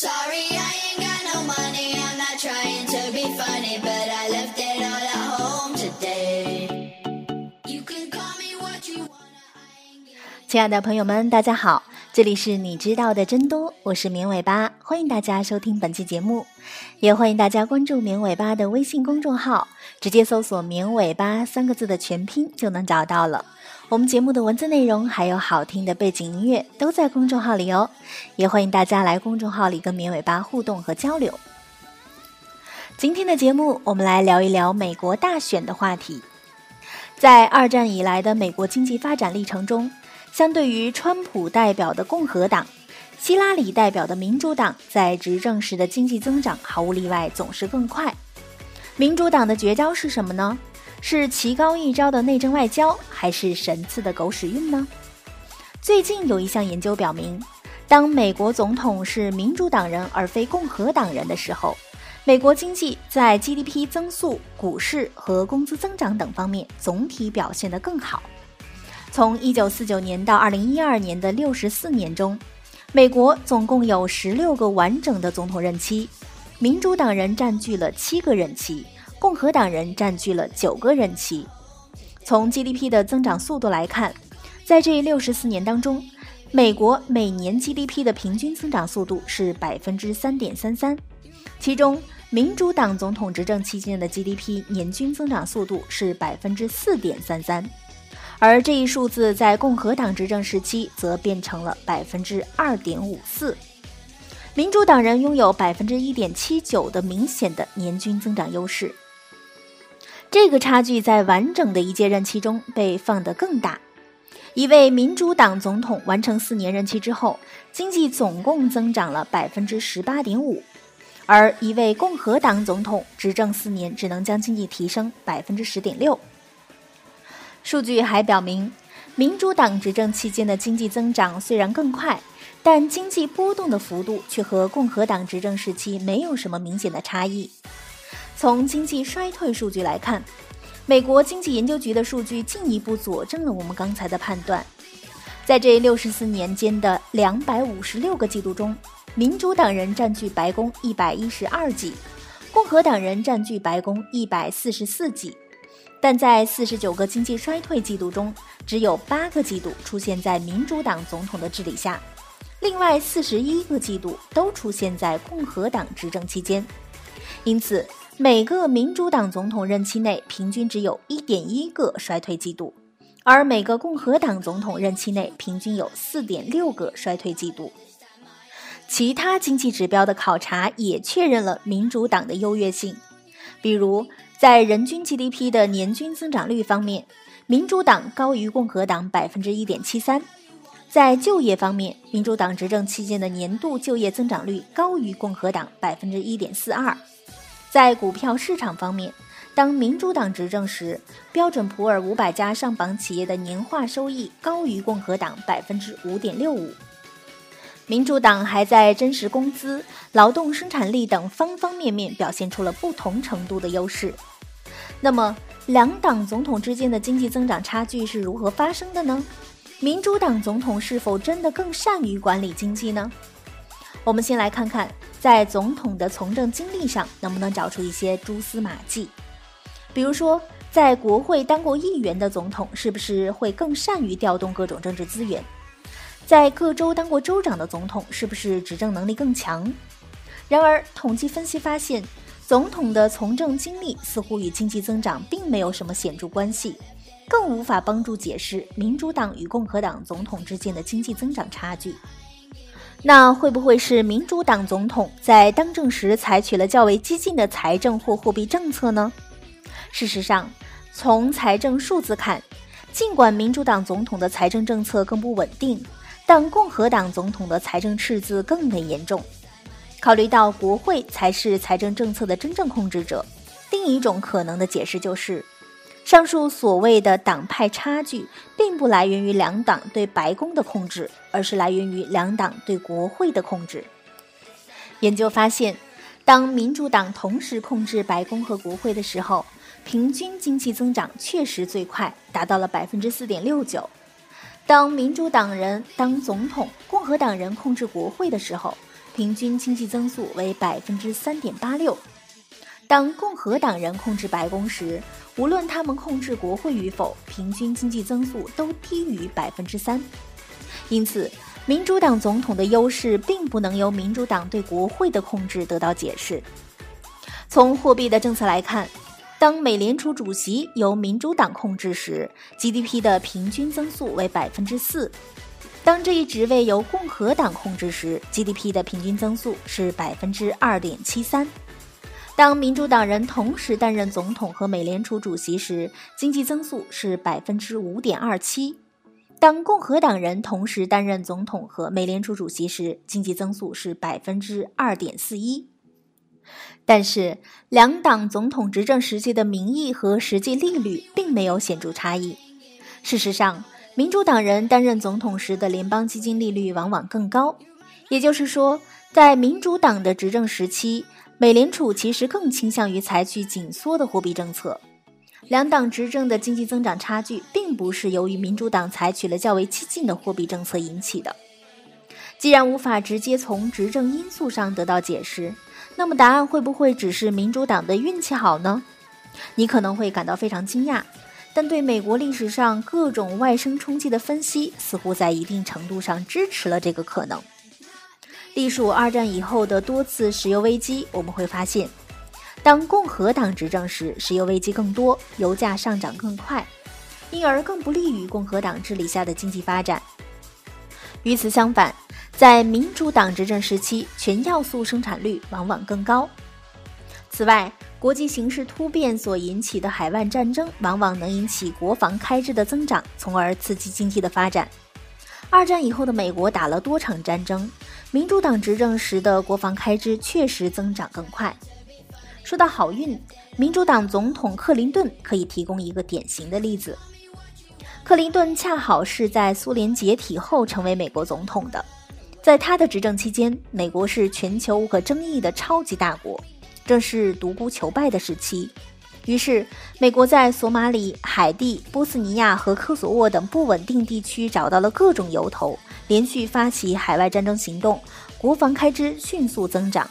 Sorry, I ain't got no money. I'm not trying to be funny, but I left it all at home today. You can call me what you wanna hanging 亲爱的朋友们，大家好，这里是你知道的真多，我是绵尾巴，欢迎大家收听本期节目，也欢迎大家关注绵尾巴的微信公众号，直接搜索“绵尾巴”三个字的全拼就能找到了。我们节目的文字内容还有好听的背景音乐都在公众号里哦，也欢迎大家来公众号里跟绵尾巴互动和交流。今天的节目，我们来聊一聊美国大选的话题。在二战以来的美国经济发展历程中，相对于川普代表的共和党，希拉里代表的民主党在执政时的经济增长毫无例外总是更快。民主党的绝招是什么呢？是棋高一招的内政外交，还是神赐的狗屎运呢？最近有一项研究表明，当美国总统是民主党人而非共和党人的时候，美国经济在 GDP 增速、股市和工资增长等方面总体表现得更好。从1949年到2012年的64年中，美国总共有16个完整的总统任期，民主党人占据了7个任期，共和党人占据了九个任期。从 GDP 的增长速度来看，在这64年当中，美国每年 GDP 的平均增长速度是百分之三点三三，其中民主党总统执政期间的 GDP 年均增长速度是百分之四点三三，而这一数字在共和党执政时期则变成了百分之二点五四。民主党人拥有百分之一点七九的明显的年均增长优势。这个差距在完整的一届任期中被放得更大。一位民主党总统完成四年任期之后，经济总共增长了百分之十八点五，而一位共和党总统执政四年只能将经济提升百分之十点六。数据还表明，民主党执政期间的经济增长虽然更快，但经济波动的幅度却和共和党执政时期没有什么明显的差异。从经济衰退数据来看，美国经济研究局的数据进一步佐证了我们刚才的判断。在这六十四年间的两百五十六个季度中，民主党人占据白宫一百一十二季，共和党人占据白宫一百四十四季。但在四十九个经济衰退季度中，只有八个季度出现在民主党总统的治理下，另外四十一个季度都出现在共和党执政期间。因此，每个民主党总统任期内平均只有一点一个衰退季度，而每个共和党总统任期内平均有四点六个衰退季度。其他经济指标的考察也确认了民主党的优越性，比如在人均 GDP 的年均增长率方面，民主党高于共和党百分之一点七三；在就业方面，民主党执政期间的年度就业增长率高于共和党百分之一点四二。在股票市场方面，当民主党执政时，标准普尔五百家上榜企业的年化收益高于共和党百分之五点六五。民主党还在真实工资、劳动生产力等方方面面表现出了不同程度的优势。那么，两党总统之间的经济增长差距是如何发生的呢？民主党总统是否真的更善于管理经济呢？我们先来看看，在总统的从政经历上能不能找出一些蛛丝马迹。比如说，在国会当过议员的总统，是不是会更善于调动各种政治资源？在各州当过州长的总统，是不是执政能力更强？然而，统计分析发现，总统的从政经历似乎与经济增长并没有什么显著关系，更无法帮助解释民主党与共和党总统之间的经济增长差距。那会不会是民主党总统在当政时采取了较为激进的财政或货币政策呢？事实上，从财政数字看，尽管民主党总统的财政政策更不稳定。但共和党总统的财政赤字更为严重。考虑到国会才是财政政策的真正控制者，另一种可能的解释就是，上述所谓的党派差距，并不来源于两党对白宫的控制，而是来源于两党对国会的控制。研究发现，当民主党同时控制白宫和国会的时候，平均经济增长确实最快，达到了百分之四点六九。当民主党人当总统，共和党人控制国会的时候，平均经济增速为百分之三点八六。当共和党人控制白宫时，无论他们控制国会与否，平均经济增速都低于百分之三。因此，民主党总统的优势并不能由民主党对国会的控制得到解释。从货币的政策来看，当美联储主席由民主党控制时，GDP 的平均增速为百分之四；当这一职位由共和党控制时，GDP 的平均增速是百分之二点七三。当民主党人同时担任总统和美联储主席时，经济增速是百分之五点二七；当共和党人同时担任总统和美联储主席时，经济增速是百分之二点四一。但是，两党总统执政时期的名义和实际利率并没有显著差异。事实上，民主党人担任总统时的联邦基金利率往往更高，也就是说，在民主党的执政时期。美联储其实更倾向于采取紧缩的货币政策。两党执政的经济增长差距，并不是由于民主党采取了较为激进的货币政策引起的。既然无法直接从执政因素上得到解释，那么答案会不会只是民主党的运气好呢？你可能会感到非常惊讶，但对美国历史上各种外生冲击的分析，似乎在一定程度上支持了这个可能。隶属二战以后的多次石油危机，我们会发现，当共和党执政时，石油危机更多，油价上涨更快，因而更不利于共和党治理下的经济发展。与此相反，在民主党执政时期，全要素生产率往往更高。此外，国际形势突变所引起的海外战争，往往能引起国防开支的增长，从而刺激经济的发展。二战以后的美国打了多场战争。民主党执政时的国防开支确实增长更快。说到好运，民主党总统克林顿可以提供一个典型的例子。克林顿恰好是在苏联解体后成为美国总统的，在他的执政期间，美国是全球无可争议的超级大国，正是独孤求败的时期。于是，美国在索马里、海地、波斯尼亚和科索沃等不稳定地区找到了各种由头，连续发起海外战争行动，国防开支迅速增长。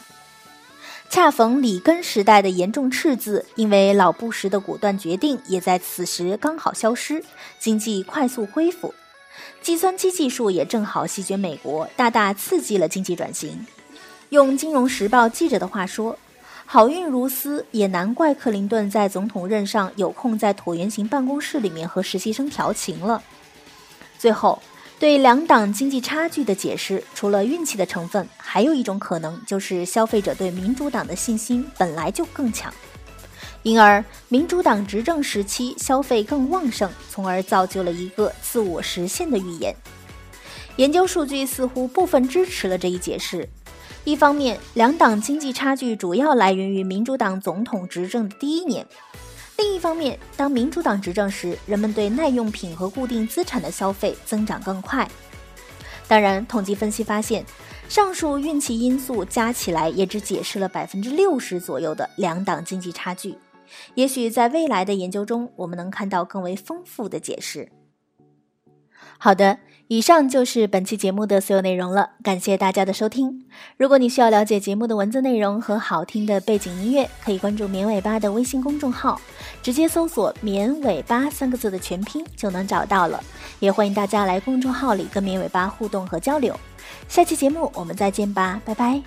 恰逢里根时代的严重赤字，因为老布什的果断决定，也在此时刚好消失，经济快速恢复。计算机技术也正好席卷美国，大大刺激了经济转型。用《金融时报》记者的话说。好运如斯，也难怪克林顿在总统任上有空在椭圆形办公室里面和实习生调情了。最后，对两党经济差距的解释，除了运气的成分，还有一种可能就是消费者对民主党的信心本来就更强，因而民主党执政时期消费更旺盛，从而造就了一个自我实现的预言。研究数据似乎部分支持了这一解释。一方面，两党经济差距主要来源于民主党总统执政的第一年；另一方面，当民主党执政时，人们对耐用品和固定资产的消费增长更快。当然，统计分析发现，上述运气因素加起来也只解释了百分之六十左右的两党经济差距。也许在未来的研究中，我们能看到更为丰富的解释。好的。以上就是本期节目的所有内容了，感谢大家的收听。如果你需要了解节目的文字内容和好听的背景音乐，可以关注“绵尾巴”的微信公众号，直接搜索“绵尾巴”三个字的全拼就能找到了。也欢迎大家来公众号里跟绵尾巴互动和交流。下期节目我们再见吧，拜拜。